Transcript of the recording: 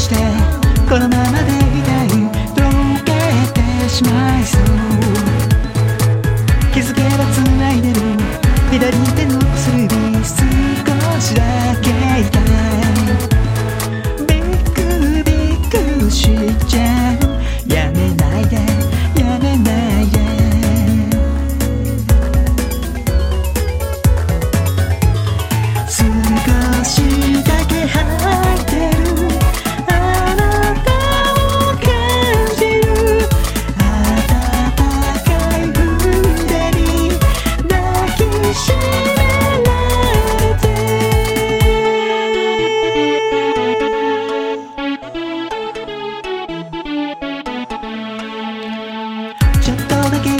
してこのままで again.